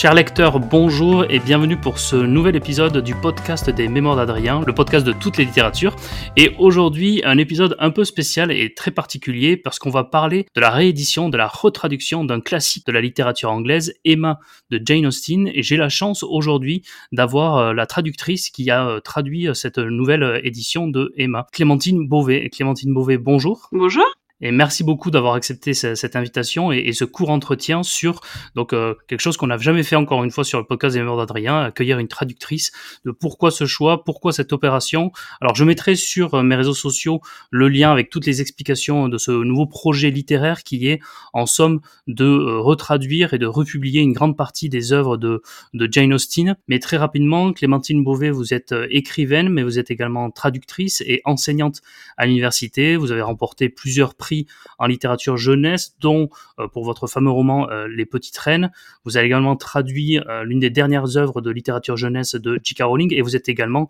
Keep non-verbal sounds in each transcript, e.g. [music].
Chers lecteurs, bonjour et bienvenue pour ce nouvel épisode du podcast des Mémoires d'Adrien, le podcast de toutes les littératures. Et aujourd'hui, un épisode un peu spécial et très particulier parce qu'on va parler de la réédition, de la retraduction d'un classique de la littérature anglaise, Emma de Jane Austen. Et j'ai la chance aujourd'hui d'avoir euh, la traductrice qui a euh, traduit euh, cette nouvelle édition de Emma, Clémentine Beauvais. Clémentine Beauvais, bonjour. Bonjour. Et merci beaucoup d'avoir accepté cette invitation et, ce court entretien sur donc euh, quelque chose qu'on n'a jamais fait encore une fois sur le podcast des mémoires d'Adrien, accueillir une traductrice de pourquoi ce choix, pourquoi cette opération. Alors je mettrai sur euh, mes réseaux sociaux le lien avec toutes les explications de ce nouveau projet littéraire qui est en somme de euh, retraduire et de republier une grande partie des œuvres de, Jane Austen. Mais très rapidement, Clémentine Beauvais, vous êtes écrivaine, mais vous êtes également traductrice et enseignante à l'université. Vous avez remporté plusieurs en littérature jeunesse, dont euh, pour votre fameux roman euh, Les Petites Reines. Vous avez également traduit euh, l'une des dernières œuvres de littérature jeunesse de J.K. Rowling et vous êtes également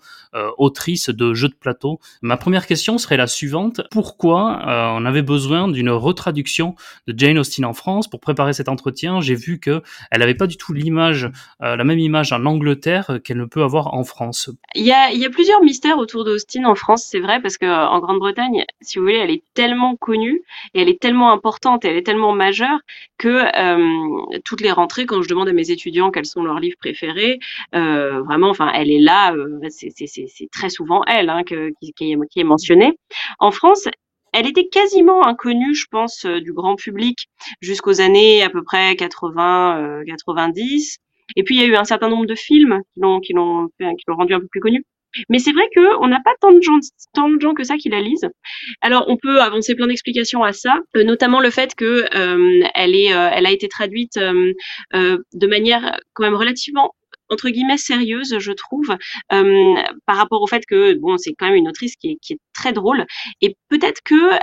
autrice de jeux de plateau. Ma première question serait la suivante. Pourquoi on avait besoin d'une retraduction de Jane Austen en France Pour préparer cet entretien, j'ai vu que elle n'avait pas du tout l'image, la même image en Angleterre qu'elle ne peut avoir en France. Il y a, il y a plusieurs mystères autour d'Austin en France, c'est vrai, parce qu'en Grande-Bretagne, si vous voulez, elle est tellement connue et elle est tellement importante et elle est tellement majeure que euh, toutes les rentrées, quand je demande à mes étudiants quels sont leurs livres préférés, euh, vraiment, enfin, elle est là, euh, c'est très souvent elle hein, qui, est, mentionnée. En France, elle était quasiment inconnue, je pense, du grand public jusqu'aux années à peu près 80, 90. Et puis il y a eu un certain nombre de films qui l'ont qui l'ont qui l'ont rendu un peu plus connue. Mais c'est vrai qu'on n'a pas tant de, gens, tant de gens que ça qui la lisent. Alors, on peut avancer plein d'explications à ça, euh, notamment le fait que euh, est, euh, elle a été traduite de manière quand même relativement entre guillemets sérieuse, je trouve, par rapport au fait que bon, c'est quand même une autrice qui est, qui est très drôle. Et peut-être que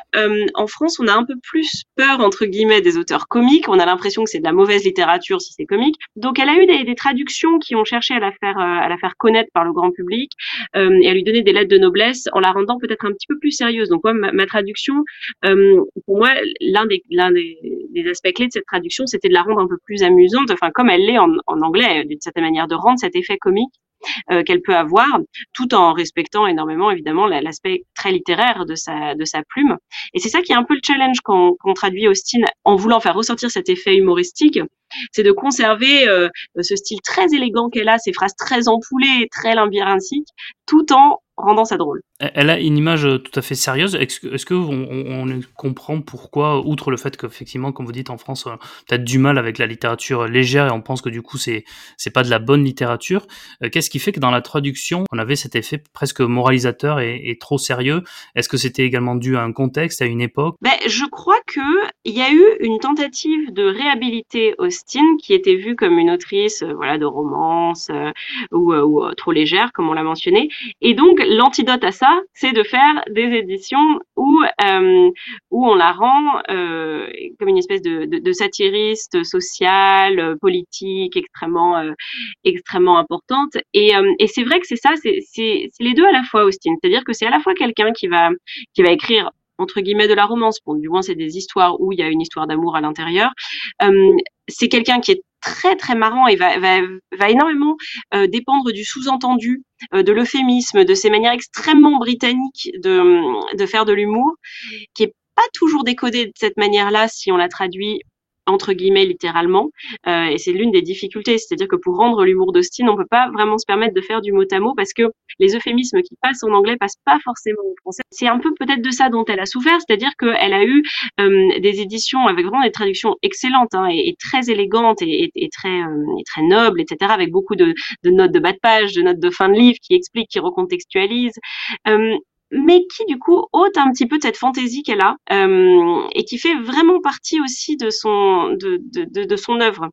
en France, on a un peu plus peur entre guillemets des auteurs comiques. On a l'impression que c'est de la mauvaise littérature si c'est comique. Donc, elle a eu des, traductions qui ont cherché à la faire, euh, à la faire connaître par le grand public et à lui donner des lettres de noblesse en la rendant peut-être un petit peu plus sérieuse. Donc, moi, ma, traduction, pour moi, l'un des, l'un des, aspects clés de cette traduction, c'était de la rendre un peu plus amusante, enfin comme elle l'est en, anglais, d'une certaine manière rendre cet effet comique euh, qu'elle peut avoir, tout en respectant énormément évidemment l'aspect très littéraire de sa de sa plume. Et c'est ça qui est un peu le challenge quand, on traduit Austin en voulant faire ressortir cet effet humoristique, c'est de conserver euh, ce style très élégant qu'elle a, ces phrases très ampoulées, très labyrinthiques, tout en rendant ça drôle. Elle a une image euh, tout à fait sérieuse. Est-ce qu'on on, comprend pourquoi, outre le fait qu'effectivement, comme vous dites en France, on a peut-être du mal avec la littérature légère et on pense que du coup c'est c'est pas de la bonne littérature. Euh, qu'est-ce qui fait que dans la traduction, on avait cet effet presque moralisateur et, trop sérieux? Est-ce que c'était également dû à un contexte, à une époque? Ben, je crois que il y a eu une tentative de réhabiliter Austin, qui était vue comme une autrice, euh, voilà, de romance ou, ou trop légère, comme on l'a mentionné, et donc l'antidote à ça, c'est de faire des éditions où euh, où on la rend euh, comme une espèce de, satiriste social, politique, extrêmement euh, extrêmement importante. Et, euh, c'est vrai que c'est ça, c'est les deux à la fois, Austin. C'est-à-dire que c'est à la fois quelqu'un qui va qui va écrire entre guillemets de la romance. Du moins c'est des histoires où il y a une histoire d'amour à l'intérieur. Euh, c'est quelqu'un qui est très très marrant et va, va, va énormément euh, dépendre du sous-entendu, euh, de l'euphémisme, de ces manières extrêmement britanniques de, de faire de l'humour, qui est pas toujours décodé de cette manière-là si on la traduit entre guillemets littéralement. Euh, et c'est l'une des difficultés, c'est-à-dire que pour rendre l'humour d'Austin, on peut pas vraiment se permettre de faire du mot à mot parce que les euphémismes qui passent en anglais passent pas forcément en français. C'est un peu peut-être de ça dont elle a souffert, c'est-à-dire qu'elle a eu euh, des éditions avec vraiment des traductions excellentes hein, et, très élégantes et, très euh, et très nobles, etc., avec beaucoup de, de, notes de bas de page, de notes de fin de livre qui expliquent, qui recontextualisent. Mais qui du coup ôte un petit peu de cette fantaisie qu'elle a euh, et qui fait vraiment partie aussi de son de, de, de, son œuvre.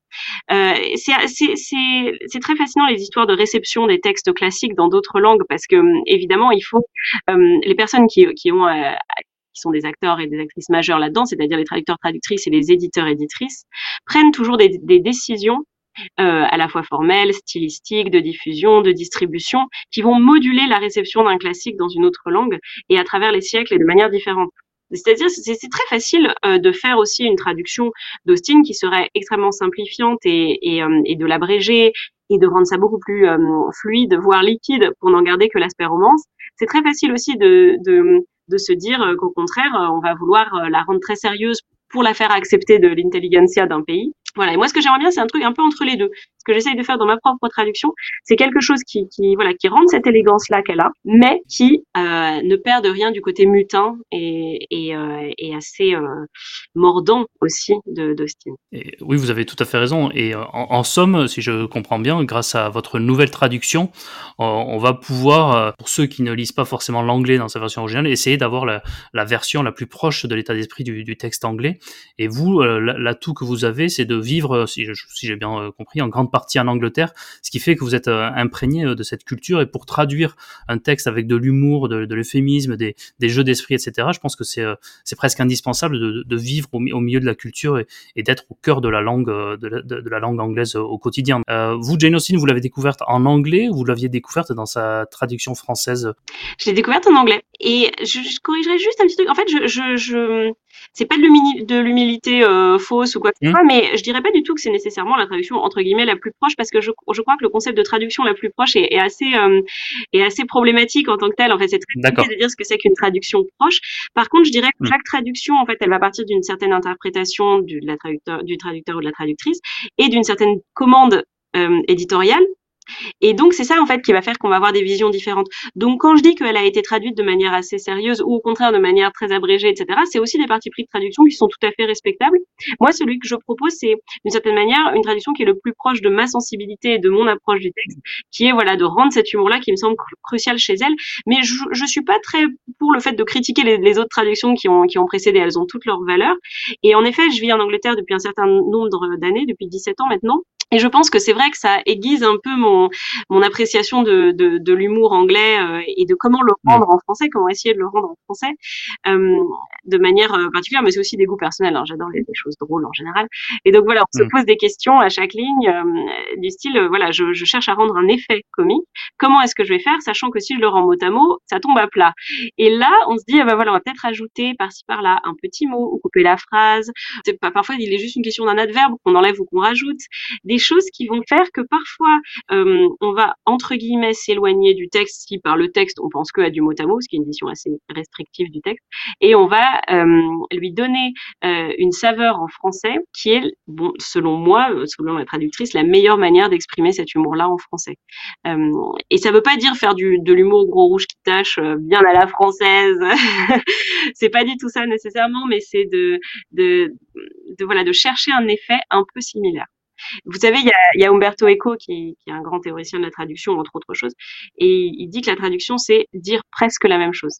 Euh, c'est très fascinant les histoires de réception des textes classiques dans d'autres langues parce que évidemment il faut euh, les personnes qui, qui ont euh, qui sont des acteurs et des actrices majeures là-dedans, c'est-à-dire les traducteurs, traductrices et les éditeurs, éditrices, prennent toujours des, des décisions à la fois formelles, stylistiques, de diffusion, de distribution, qui vont moduler la réception d'un classique dans une autre langue et à travers les siècles et de manière différente. C'est-à-dire, c'est très facile de faire aussi une traduction d'Austin qui serait extrêmement simplifiante et, et, et de l'abréger et de rendre ça beaucoup plus fluide, voire liquide, pour n'en garder que l'aspect romance. C'est très facile aussi de, de, de se dire qu'au contraire, on va vouloir la rendre très sérieuse pour la faire accepter de l'intelligentsia d'un pays. Voilà. Et moi, ce que j'aimerais bien, c'est un truc un peu entre les deux. Ce que j'essaye de faire dans ma propre traduction, c'est quelque chose qui, qui, voilà, qui rende cette élégance-là qu'elle a, mais qui euh, ne perd de rien du côté mutin et, euh, assez euh, mordant aussi d'Austin. Oui, vous avez tout à fait raison. Et en, somme, si je comprends bien, grâce à votre nouvelle traduction, on, va pouvoir, pour ceux qui ne lisent pas forcément l'anglais dans sa version originale, essayer d'avoir la, version la plus proche de l'état d'esprit du, texte anglais. Et vous, l'atout que vous avez, c'est de vivre, si, si j'ai bien compris, en grande partie en Angleterre, ce qui fait que vous êtes imprégné de cette culture. Et pour traduire un texte avec de l'humour, de, de l'euphémisme, des, des, jeux d'esprit, etc., je pense que c'est presque indispensable de, de vivre au, au, milieu de la culture et, et d'être au cœur de la langue, de la, de, la langue anglaise au quotidien. Euh, vous, Jane Austen, vous l'avez découverte en anglais ou vous l'aviez découverte dans sa traduction française? Je l'ai découverte en anglais. Et je, je corrigerai juste un petit truc. En fait, je, je, je c'est pas de l'humilité euh, fausse ou quoi que ce mmh. soit, mais je dirais pas du tout que c'est nécessairement la traduction entre guillemets la plus proche, parce que je, je crois que le concept de traduction la plus proche est, est assez euh, est assez problématique en tant que tel. En fait, c'est très compliqué de dire ce que c'est qu'une traduction proche. Par contre, je dirais que mmh. chaque traduction, en fait, elle va partir d'une certaine interprétation du, de la traducteur, du traducteur ou de la traductrice et d'une certaine commande euh, éditoriale et donc, c'est ça, en fait, qui va faire qu'on va avoir des visions différentes. Donc, quand je dis qu'elle a été traduite de manière assez sérieuse ou au contraire de manière très abrégée, etc., c'est aussi des parties pris de traduction qui sont tout à fait respectables. Moi, celui que je propose, c'est d'une certaine manière une traduction qui est le plus proche de ma sensibilité et de mon approche du texte, qui est, voilà, de rendre cet humour-là qui me semble crucial chez elle. Mais je, je suis pas très pour le fait de critiquer les, les, autres traductions qui ont, qui ont précédé. Elles ont toutes leurs valeurs. Et en effet, je vis en Angleterre depuis un certain nombre d'années, depuis 17 ans maintenant. Et je pense que c'est vrai que ça aiguise un peu mon, mon appréciation de, de, de l'humour anglais euh, et de comment le rendre en français, comment essayer de le rendre en français euh, de manière euh, particulière, mais c'est aussi des goûts personnels. Hein. J'adore les, choses drôles en général. Et donc voilà, on se pose des questions à chaque ligne euh, du style, voilà, je, je, cherche à rendre un effet comique. Comment est-ce que je vais faire, sachant que si je le rends mot à mot, ça tombe à plat. Et là, on se dit, ah ben voilà, on va peut-être ajouter par-ci par-là un petit mot ou couper la phrase. Parfois, il est juste une question d'un adverbe qu'on enlève ou qu'on rajoute. Des choses qui vont faire que parfois euh, on va entre guillemets s'éloigner du texte si par le texte on pense que à du mot à mot, ce qui est une vision assez restrictive du texte, et on va euh, lui donner euh, une saveur en français qui est, bon, selon moi, selon la traductrice, la meilleure manière d'exprimer cet humour-là en français. Et ça veut pas dire faire de l'humour gros rouge qui tâche bien à la française. [laughs] c'est pas du tout ça nécessairement, mais c'est de, de voilà de chercher un effet un peu similaire. Vous savez, il y a, y a Umberto Eco, qui, qui, est un grand théoricien de la traduction, entre autres choses, et il dit que la traduction, c'est dire presque la même chose.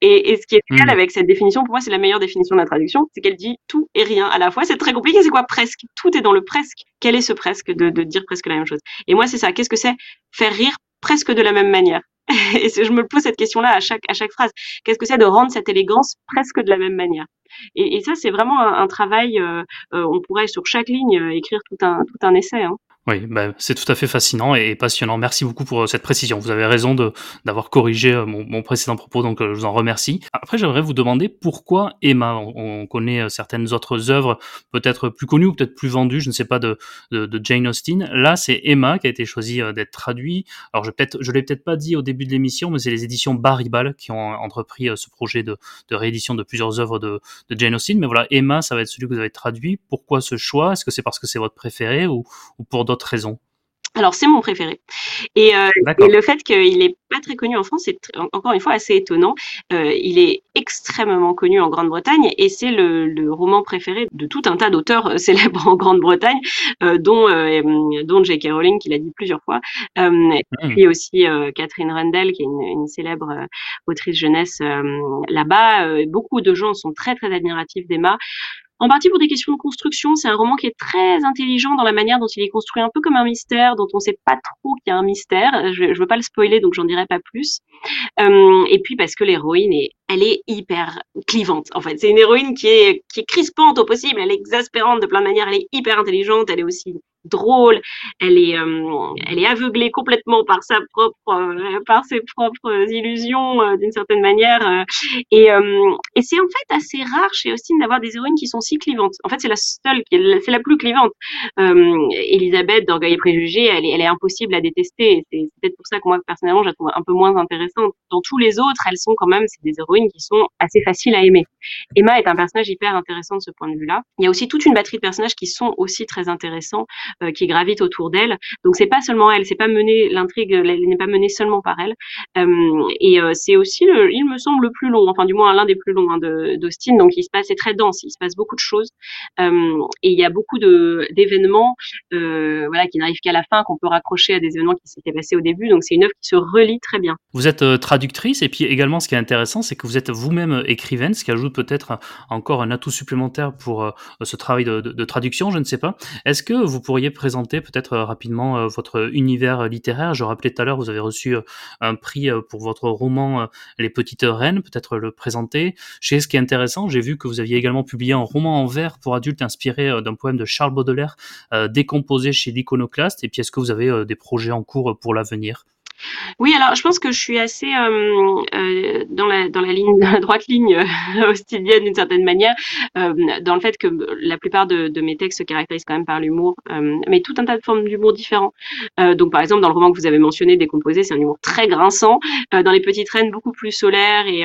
Et, et ce qui est génial mmh. avec cette définition, pour moi, c'est la meilleure définition de la traduction, c'est qu'elle dit tout et rien à la fois. C'est très compliqué, c'est quoi presque? Tout est dans le presque. Quel est ce presque de, de dire presque la même chose? Et moi, c'est ça. Qu'est-ce que c'est? Faire rire presque de la même manière. [laughs] et je me pose cette question-là à chaque, à chaque phrase. Qu'est-ce que c'est de rendre cette élégance presque de la même manière? Et, ça, c'est vraiment un, travail. Euh, euh, on pourrait sur chaque ligne euh, écrire tout un tout un essai. Hein. Oui, bah, c'est tout à fait fascinant et passionnant. Merci beaucoup pour euh, cette précision. Vous avez raison de d'avoir corrigé euh, mon, mon, précédent propos, donc euh, je vous en remercie. Après, j'aimerais vous demander pourquoi Emma? On, connaît certaines autres œuvres, peut-être plus connues ou peut-être plus vendues, je ne sais pas, de, de, de Jane Austen. Là, c'est Emma qui a été choisi d'être traduit. Alors, je je l'ai peut-être pas dit au début de l'émission, mais c'est les éditions Barribal qui ont entrepris ce projet de, de réédition de plusieurs œuvres de, de Jane Austen. Mais voilà, Emma, ça va être celui que vous avez traduit. Pourquoi ce choix? Est-ce que c'est parce que c'est votre préféré ou, ou pour d'autres raisons alors c'est mon préféré. Et, euh, et le fait qu'il n'est pas très connu en France, c'est encore une fois assez étonnant. Euh, il est extrêmement connu en Grande-Bretagne et c'est le, le, roman préféré de tout un tas d'auteurs euh, [laughs] célèbres en Grande-Bretagne, euh, dont, dont J.K. Rowling, qui l'a dit plusieurs fois, mmh. et puis aussi Catherine Rundell, qui est une, une célèbre autrice jeunesse là-bas. beaucoup de gens sont très très admiratifs d'Emma en partie pour des questions de construction. C'est un roman qui est très intelligent dans la manière dont il est construit, un peu comme un mystère, dont on ne sait pas trop qu'il y a un mystère. Je ne veux pas le spoiler, donc j'en dirai pas plus. Euh, et puis parce que l'héroïne est, elle est hyper clivante. En fait, c'est une héroïne qui est qui est crispante au possible. Elle est exaspérante de plein de manières. Elle est hyper intelligente. Elle est aussi drôle, elle est, euh, elle est aveuglée complètement par sa propre, euh, par ses propres illusions euh, d'une certaine manière. et, et c'est en fait assez rare chez Austin d'avoir des héroïnes qui sont si clivantes. En fait, c'est la seule, c'est la plus clivante. Elisabeth d'Orgueil et Préjugés, elle est, impossible à détester. C'est peut-être pour ça que moi personnellement, je la trouve un peu moins intéressante. Dans tous les autres, elles sont quand même, c'est des héroïnes qui sont assez faciles à aimer. Emma est un personnage hyper intéressant de ce point de vue-là. Il y a aussi toute une batterie de personnages qui sont aussi très intéressants, euh, qui gravitent autour d'elle. Donc c'est pas seulement elle, c'est pas mené l'intrigue, n'est pas menée seulement par elle. Euh, et euh, c'est aussi, il me semble, le plus long, enfin du moins l'un des plus longs hein, d'Austin. Donc il se passe, c'est très dense, il se passe beaucoup de choses et il y a beaucoup d'événements, voilà, qui n'arrivent qu'à la fin, qu'on peut raccrocher à des événements qui s'étaient passés au début. Donc c'est une œuvre qui se relie très bien. Vous êtes traductrice et puis également ce qui est intéressant, c'est que vous êtes vous-même écrivaine, ce qui ajoute peut-être encore un atout supplémentaire pour ce travail de, traduction. Je ne sais pas. Est-ce que vous pourriez présenter peut-être euh, rapidement euh, votre univers littéraire? Je rappelais tout à l'heure, vous avez reçu euh, un prix pour votre roman Les Petites Reines, peut-être le présenter. Chez ce qui est intéressant, j'ai vu que vous aviez également publié un roman en vers pour adultes inspiré d'un poème de Charles Baudelaire, décomposé chez l'Iconoclaste. Et puis, est-ce que vous avez des projets en cours pour l'avenir? Oui, alors je pense que je suis assez euh, euh, dans, la, dans la ligne, dans [laughs] la droite ligne euh, austinienne d'une certaine manière, euh, dans le fait que la plupart de, de, mes textes se caractérisent quand même par l'humour, mais tout un tas de formes d'humour différents. Donc par exemple, dans le roman que vous avez mentionné, Décomposé, c'est un humour très grinçant. dans Les Petites Reines, beaucoup plus solaire et,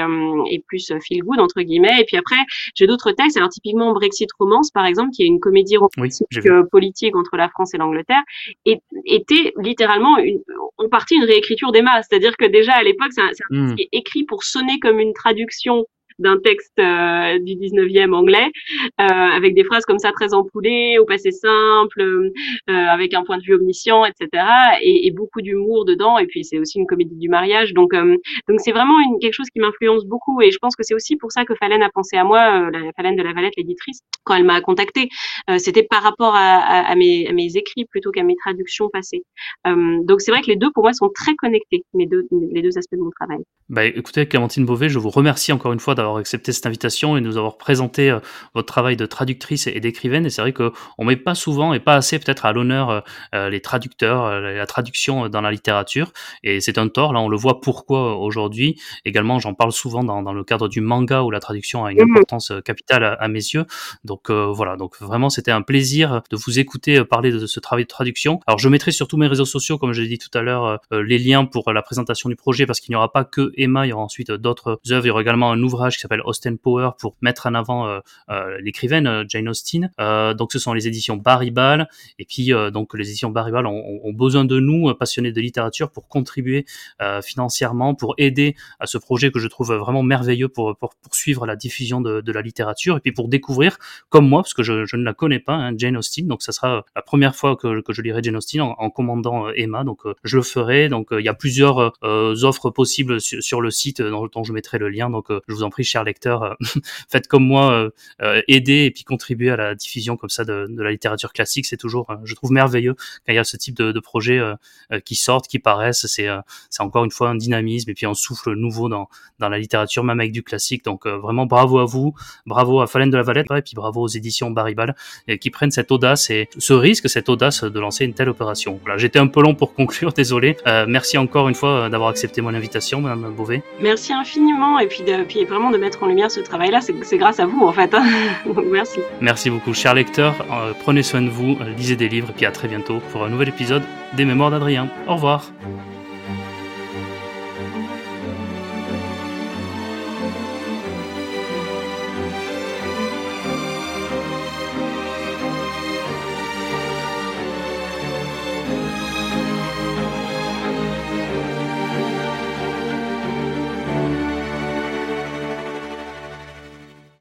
et plus feel good, entre guillemets. Et puis après, j'ai d'autres textes, alors typiquement Brexit Romance, par exemple, qui est une comédie romantique politique entre la France et l'Angleterre, et, était littéralement, une, en partie, une réécriture écriture d'Emma. C'est-à-dire que déjà à l'époque, c'est un, un mmh. qui est écrit pour sonner comme une traduction d'un texte euh, du 19e anglais, euh, avec des phrases comme ça très empoulées, au passé simple, euh, avec un point de vue omniscient, etc. Et, beaucoup d'humour dedans. Et puis c'est aussi une comédie du mariage. Donc donc c'est vraiment quelque chose qui m'influence beaucoup. Et je pense que c'est aussi pour ça que Falène a pensé à moi, la Falène de la Valette, l'éditrice, quand elle m'a contactée. C'était par rapport à, mes, écrits plutôt qu'à mes traductions passées. donc c'est vrai que les deux pour moi sont très connectés, mes deux, les deux aspects de mon travail. Bah, écoutez, Clémentine Beauvais, je vous remercie encore une fois d'avoir accepté cette invitation et nous avoir présenté euh, votre travail de traductrice et d'écrivaine. Et c'est vrai qu'on met pas souvent et pas assez peut-être à l'honneur euh, euh, les traducteurs, la traduction dans la littérature. Et c'est un tort. Là, on le voit pourquoi aujourd'hui. Également, j'en parle souvent dans, dans, le cadre du manga où la traduction a une mmh importance capitale à, mes yeux. Donc voilà. Donc vraiment, c'était un plaisir de vous écouter parler de ce travail de traduction. Alors, je mettrai sur tous mes réseaux sociaux, comme je l'ai dit tout à l'heure, les liens pour la présentation du projet parce qu'il n'y aura pas que Emma, il y aura ensuite d'autres œuvres. Il y aura également un ouvrage qui s'appelle Austin Power pour mettre en avant euh, euh, l'écrivaine euh, Jane Austen. donc ce sont les éditions Barrybal et puis donc les éditions Barrybal ont, ont, besoin de nous passionnés de littérature pour contribuer financièrement, pour aider à ce projet que je trouve vraiment merveilleux pour, pour poursuivre la diffusion de, la littérature et puis pour découvrir comme moi parce que je, ne la connais pas hein, Jane Austen. Donc ça sera la première fois que, je lirai Jane Austen en, commandant Emma. Donc je le ferai. Donc il y a plusieurs offres possibles sur, sur, le site dont, dont, je mettrai le lien. Donc je vous en prie cher lecteur, euh, [laughs] faites comme moi, euh, euh, aider et puis contribuer à la diffusion comme ça de, la littérature classique. C'est toujours, je trouve merveilleux quand il y a ce type de, de projets qui sortent, qui paraissent. C'est, c'est encore une fois un dynamisme et puis un souffle nouveau dans, dans la littérature, même avec du classique. Donc vraiment bravo à vous, bravo à Falène de la Valette et puis bravo aux éditions Baribal qui prennent cette audace et ce risque, cette audace de lancer une telle opération. Voilà, j'étais un peu long pour conclure, [laughs] désolé. merci encore une fois d'avoir accepté mon invitation, Madame Beauvais. Merci infiniment et puis, puis vraiment de mettre en lumière ce travail-là, c'est grâce à vous en fait. Hein. [laughs] Merci. Merci beaucoup, chers lecteurs. Euh, prenez soin de vous, lisez des livres, et puis à très bientôt pour un nouvel épisode des Mémoires d'Adrien. Au revoir.